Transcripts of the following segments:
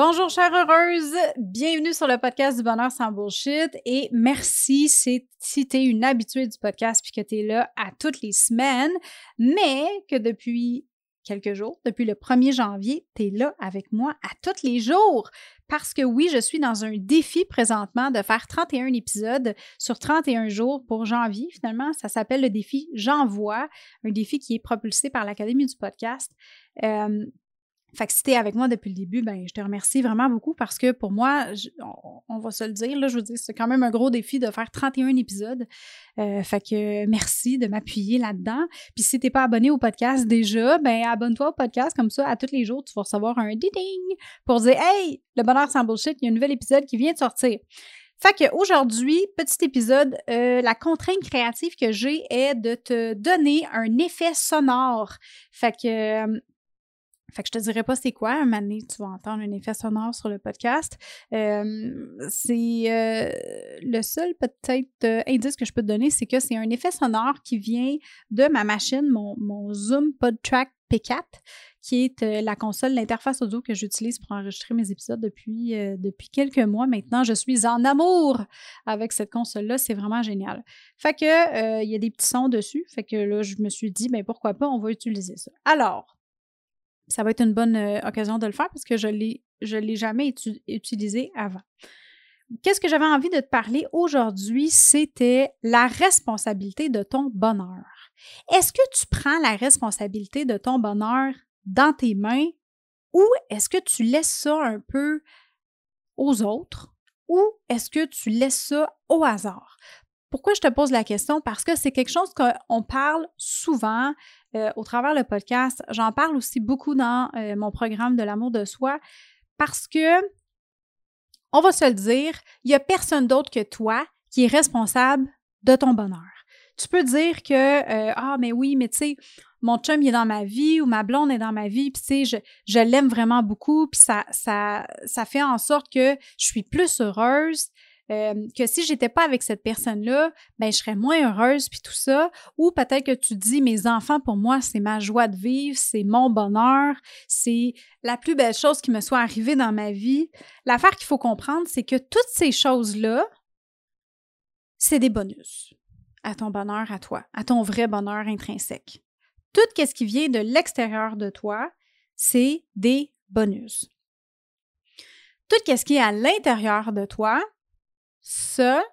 Bonjour chère heureuse, bienvenue sur le podcast du bonheur sans bullshit et merci si tu es une habituée du podcast puis que tu es là à toutes les semaines, mais que depuis quelques jours, depuis le 1er janvier, tu es là avec moi à tous les jours. Parce que oui, je suis dans un défi présentement de faire 31 épisodes sur 31 jours pour janvier. Finalement, ça s'appelle le défi J'envoie, un défi qui est propulsé par l'Académie du podcast. Euh, fait que si t'es avec moi depuis le début, ben je te remercie vraiment beaucoup parce que pour moi, on, va se le dire, là, je veux dire, c'est quand même un gros défi de faire 31 épisodes. Euh, fait que merci de m'appuyer là-dedans. Puis si t'es pas abonné au podcast déjà, ben abonne-toi au podcast comme ça, à tous les jours, tu vas recevoir un ding pour dire Hey, le bonheur sans bullshit, il y a un nouvel épisode qui vient de sortir. Fait qu'aujourd'hui, petit épisode, euh, la contrainte créative que j'ai est de te donner un effet sonore. Fait que euh, fait que je te dirais pas c'est quoi. Un moment donné, tu vas entendre un effet sonore sur le podcast. c'est euh, le seul peut-être euh, indice que je peux te donner, c'est que c'est un effet sonore qui vient de ma machine, mon, mon Zoom PodTrack P4, qui est euh, la console, l'interface audio que j'utilise pour enregistrer mes épisodes depuis, depuis quelques mois maintenant. Je suis en amour avec cette console-là. C'est vraiment génial. Fait que il y a des petits sons dessus. Fait que là, je me suis dit, ben pourquoi pas, on va utiliser ça. Alors, ça va être une bonne euh, occasion de le faire parce que je ne l'ai jamais utilisé avant. Qu'est-ce que j'avais envie de te parler aujourd'hui? C'était la responsabilité de ton bonheur. Est-ce que tu prends la responsabilité de ton bonheur dans tes mains ou est-ce que tu laisses ça un peu aux autres ou est-ce que tu laisses ça au hasard? Pourquoi je te pose la question? Parce que c'est quelque chose qu'on parle souvent euh, au travers le podcast. J'en parle aussi beaucoup dans euh, mon programme de l'amour de soi parce que, on va se le dire, il n'y a personne d'autre que toi qui est responsable de ton bonheur. Tu peux dire que, euh, ah, mais oui, mais tu sais, mon chum est dans ma vie ou ma blonde est dans ma vie, puis tu sais, je, je l'aime vraiment beaucoup, puis ça, ça, ça fait en sorte que je suis plus heureuse. Euh, que si j'étais pas avec cette personne-là, ben je serais moins heureuse puis tout ça. Ou peut-être que tu dis mes enfants pour moi c'est ma joie de vivre, c'est mon bonheur, c'est la plus belle chose qui me soit arrivée dans ma vie. L'affaire qu'il faut comprendre, c'est que toutes ces choses-là, c'est des bonus à ton bonheur à toi, à ton vrai bonheur intrinsèque. Tout ce qui vient de l'extérieur de toi, c'est des bonus. Tout ce qui est à l'intérieur de toi, ça,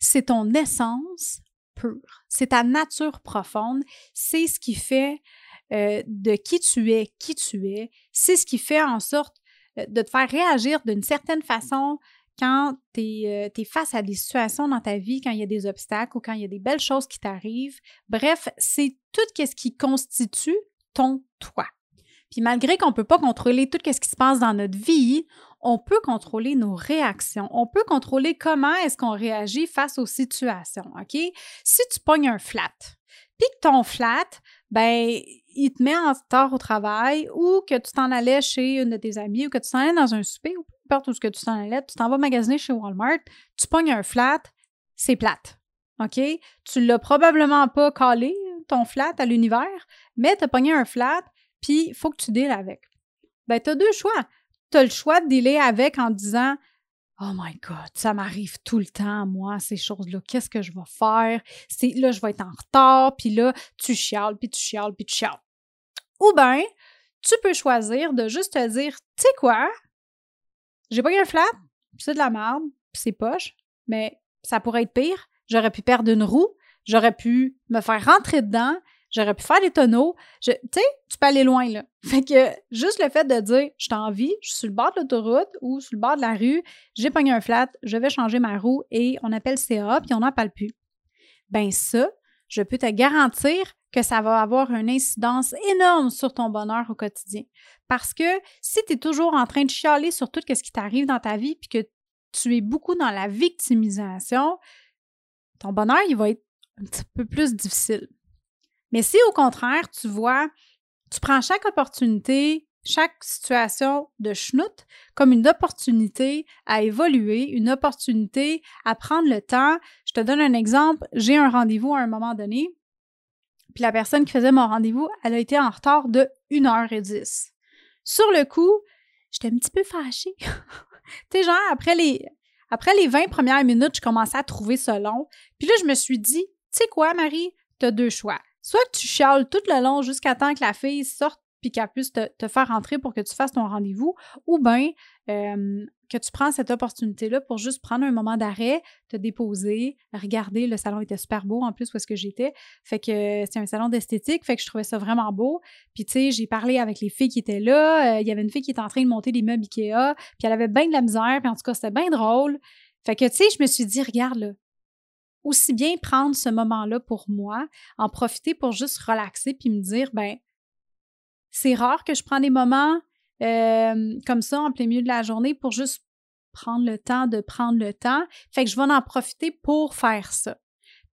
c'est ton essence pure. C'est ta nature profonde. C'est ce qui fait euh, de qui tu es, qui tu es. C'est ce qui fait en sorte euh, de te faire réagir d'une certaine façon quand tu es, euh, face à des situations dans ta vie, quand il y a des obstacles ou quand il y a des belles choses qui t'arrivent. Bref, c'est tout ce qui constitue ton toi. Puis malgré qu'on ne peut pas contrôler tout ce qui se passe dans notre vie, on peut contrôler nos réactions. On peut contrôler comment est-ce qu'on réagit face aux situations, OK? Si tu pognes un flat, puis que ton flat, ben, il te met en retard au travail ou que tu t'en allais chez une de tes amies ou que tu t'en allais dans un souper ou peu importe où ce que tu t'en allais, tu t'en vas magasiner chez Walmart, tu pognes un flat, c'est plate. OK? Tu l'as probablement pas collé, ton flat, à l'univers, mais tu as pogné un flat, puis il faut que tu deals avec. Ben, tu as deux choix. Tu as le choix de dealer avec en disant Oh my God, ça m'arrive tout le temps, moi, ces choses-là. Qu'est-ce que je vais faire? Là, je vais être en retard, puis là, tu chiales, puis tu chiales, puis tu chiales. Ou bien, tu peux choisir de juste te dire, tu sais quoi? J'ai pas eu un flat, puis c'est de la merde, c'est poche, mais ça pourrait être pire. J'aurais pu perdre une roue, j'aurais pu me faire rentrer dedans, j'aurais pu faire des tonneaux. Tu sais, tu peux aller loin, là. Fait que juste le fait de dire, je t'en je suis sur le bord de l'autoroute ou sur le bord de la rue, j'ai pogné un flat, je vais changer ma roue et on appelle CA, puis on n'en parle plus. Ben ça, je peux te garantir que ça va avoir une incidence énorme sur ton bonheur au quotidien. Parce que si tu es toujours en train de chialer sur tout ce qui t'arrive dans ta vie, puis que tu es beaucoup dans la victimisation, ton bonheur, il va être un petit peu plus difficile. Mais si au contraire, tu vois, tu prends chaque opportunité, chaque situation de schnout comme une opportunité à évoluer, une opportunité à prendre le temps. Je te donne un exemple. J'ai un rendez-vous à un moment donné, puis la personne qui faisait mon rendez-vous, elle a été en retard de 1h10. Sur le coup, j'étais un petit peu fâchée. tu sais, genre, après les, après les 20 premières minutes, je commençais à trouver ça long. Puis là, je me suis dit, tu sais quoi, Marie, tu as deux choix. Soit tu chiales tout le long jusqu'à temps que la fille sorte puis qu'elle puisse te, faire rentrer pour que tu fasses ton rendez-vous, ou bien que tu prends cette opportunité-là pour juste prendre un moment d'arrêt, te déposer, regarder, le salon était super beau en plus où est-ce que j'étais, fait que c'est un salon d'esthétique, fait que je trouvais ça vraiment beau, puis tu sais, j'ai parlé avec les filles qui étaient là, euh, il y avait une fille qui était en train de monter des meubles Ikea, puis elle avait bien de la misère, puis en tout cas, c'était bien drôle, fait que tu sais, je me suis dit, regarde là, aussi bien prendre ce moment-là pour moi, en profiter pour juste relaxer puis me dire, ben c'est rare que je prends des moments euh, comme ça en plein milieu de la journée pour juste prendre le temps de prendre le temps. Fait que je vais en profiter pour faire ça.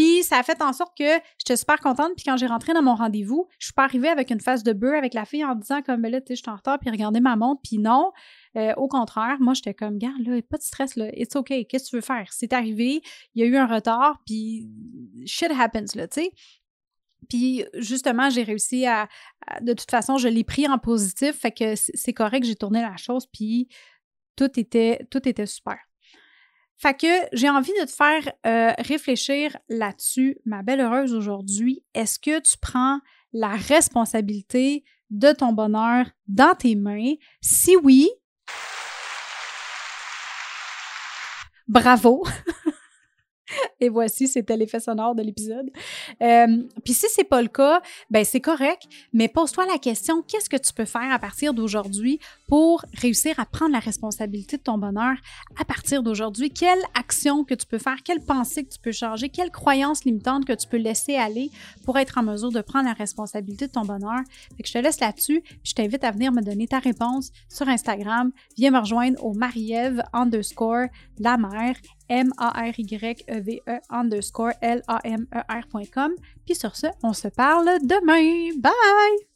Puis ça a fait en sorte que j'étais super contente. Puis quand j'ai rentré dans mon rendez-vous, je suis pas arrivée avec une face de beurre avec la fille en disant comme ben là, tu sais, je suis en retard, puis regardez ma montre. Puis non, euh, au contraire, moi j'étais comme, garde là, pas de stress là, it's okay, qu'est-ce que tu veux faire? C'est arrivé, il y a eu un retard, puis shit happens là, tu sais. Puis justement, j'ai réussi à, De toute façon, je l'ai pris en positif, fait que c'est correct, j'ai tourné la chose, puis tout était, tout était super. Fait que j'ai envie de te faire euh, réfléchir là-dessus, ma belle heureuse aujourd'hui. Est-ce que tu prends la responsabilité de ton bonheur dans tes mains? Si oui, bravo! Et voici, c'était l'effet sonore de l'épisode. Euh, puis si c'est pas le cas, ben c'est correct, mais pose-toi la question qu'est-ce que tu peux faire à partir d'aujourd'hui pour réussir à prendre la responsabilité de ton bonheur à partir d'aujourd'hui? Quelle action que tu peux faire Quelle pensée que tu peux changer Quelle croyance limitante que tu peux laisser aller pour être en mesure de prendre la responsabilité de ton bonheur? Fait que je te laisse là-dessus. Puis je t'invite à venir me donner ta réponse sur Instagram. Viens me rejoindre au Marie-Ève underscore la mère M-A-R-Y-E-V-E e underscore L-A-M-E-R.com. Puis sur ce, on se parle demain. Bye!